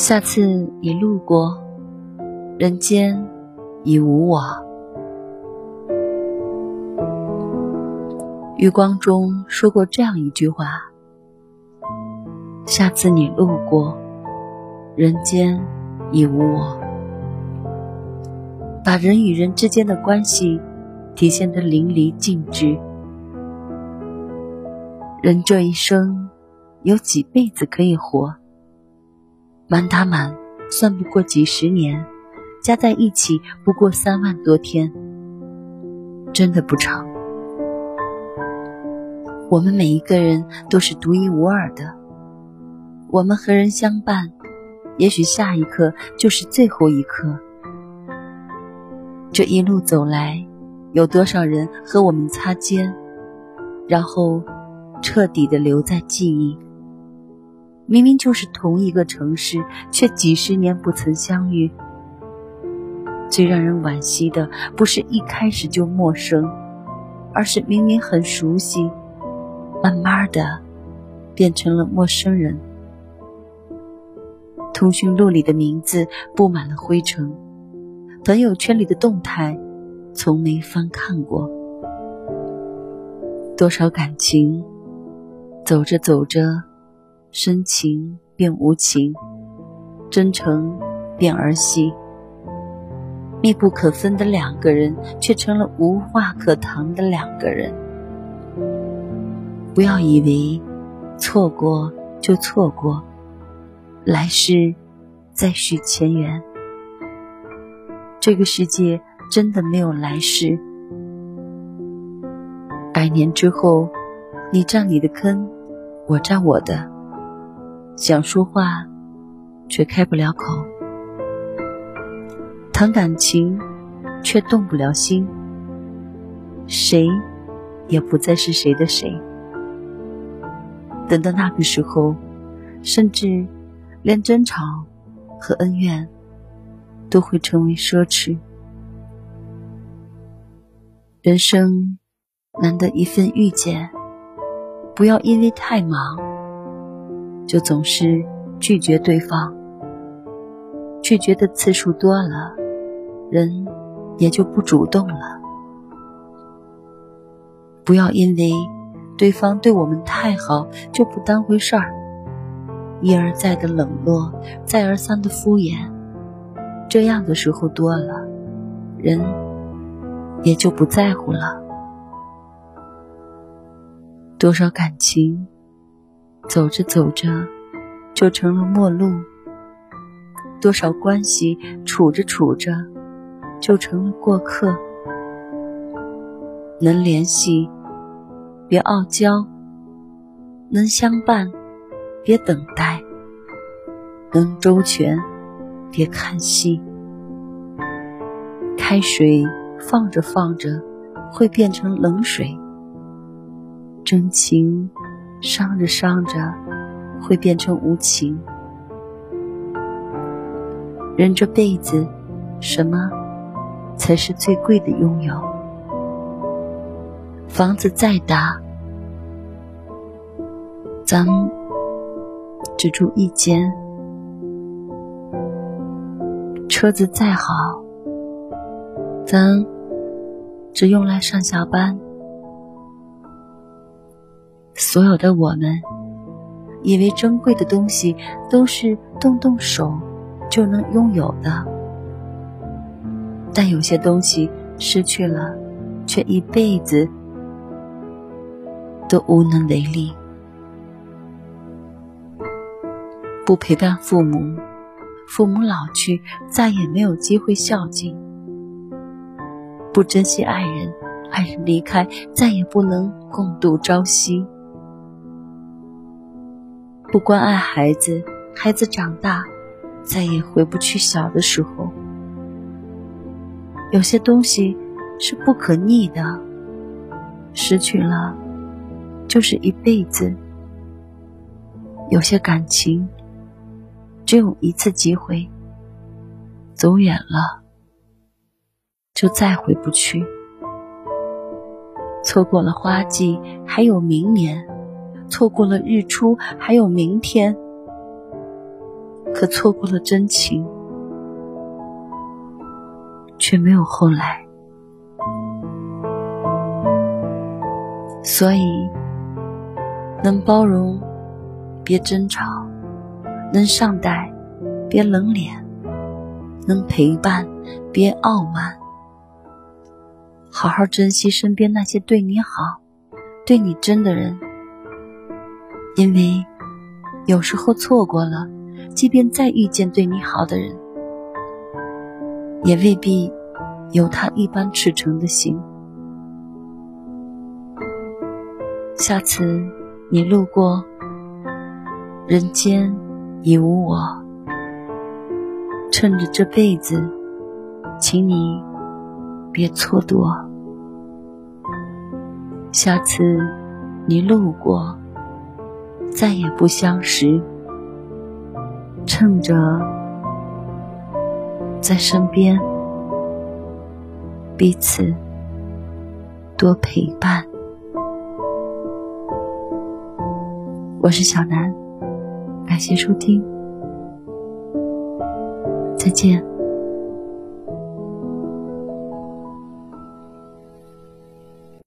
下次你路过，人间已无我。余光中说过这样一句话：下次你路过，人间已无我。把人与人之间的关系体现得淋漓尽致。人这一生有几辈子可以活？满打满算不过几十年，加在一起不过三万多天，真的不长。我们每一个人都是独一无二的，我们和人相伴，也许下一刻就是最后一刻。这一路走来，有多少人和我们擦肩，然后彻底的留在记忆？明明就是同一个城市，却几十年不曾相遇。最让人惋惜的，不是一开始就陌生，而是明明很熟悉，慢慢的变成了陌生人。通讯录里的名字布满了灰尘，朋友圈里的动态从没翻看过。多少感情，走着走着。深情变无情，真诚变儿戏。密不可分的两个人，却成了无话可谈的两个人。不要以为错过就错过，来世再续前缘。这个世界真的没有来世。百年之后，你占你的坑，我占我的。想说话，却开不了口；谈感情，却动不了心。谁也不再是谁的谁。等到那个时候，甚至连争吵和恩怨都会成为奢侈。人生难得一份遇见，不要因为太忙。就总是拒绝对方，拒绝的次数多了，人也就不主动了。不要因为对方对我们太好就不当回事儿，一而再的冷落，再而三的敷衍，这样的时候多了，人也就不在乎了。多少感情。走着走着，就成了陌路；多少关系处着处着，就成了过客。能联系，别傲娇；能相伴，别等待；能周全，别看戏。开水放着放着，会变成冷水。真情。伤着伤着，会变成无情。人这辈子，什么才是最贵的拥有？房子再大，咱只住一间；车子再好，咱只用来上下班。所有的我们，以为珍贵的东西都是动动手就能拥有的，但有些东西失去了，却一辈子都无能为力。不陪伴父母，父母老去，再也没有机会孝敬；不珍惜爱人，爱人离开，再也不能共度朝夕。不关爱孩子，孩子长大，再也回不去小的时候。有些东西是不可逆的，失去了就是一辈子。有些感情只有一次机会，走远了就再回不去。错过了花季，还有明年。错过了日出，还有明天。可错过了真情，却没有后来。所以，能包容，别争吵；能善待，别冷脸；能陪伴，别傲慢。好好珍惜身边那些对你好、对你真的人，因为有时候错过了，即便再遇见对你好的人，也未必有他一般赤诚的心。下次你路过，人间已无我。趁着这辈子，请你别蹉跎。下次你路过，再也不相识。趁着在身边，彼此多陪伴。我是小南，感谢收听，再见。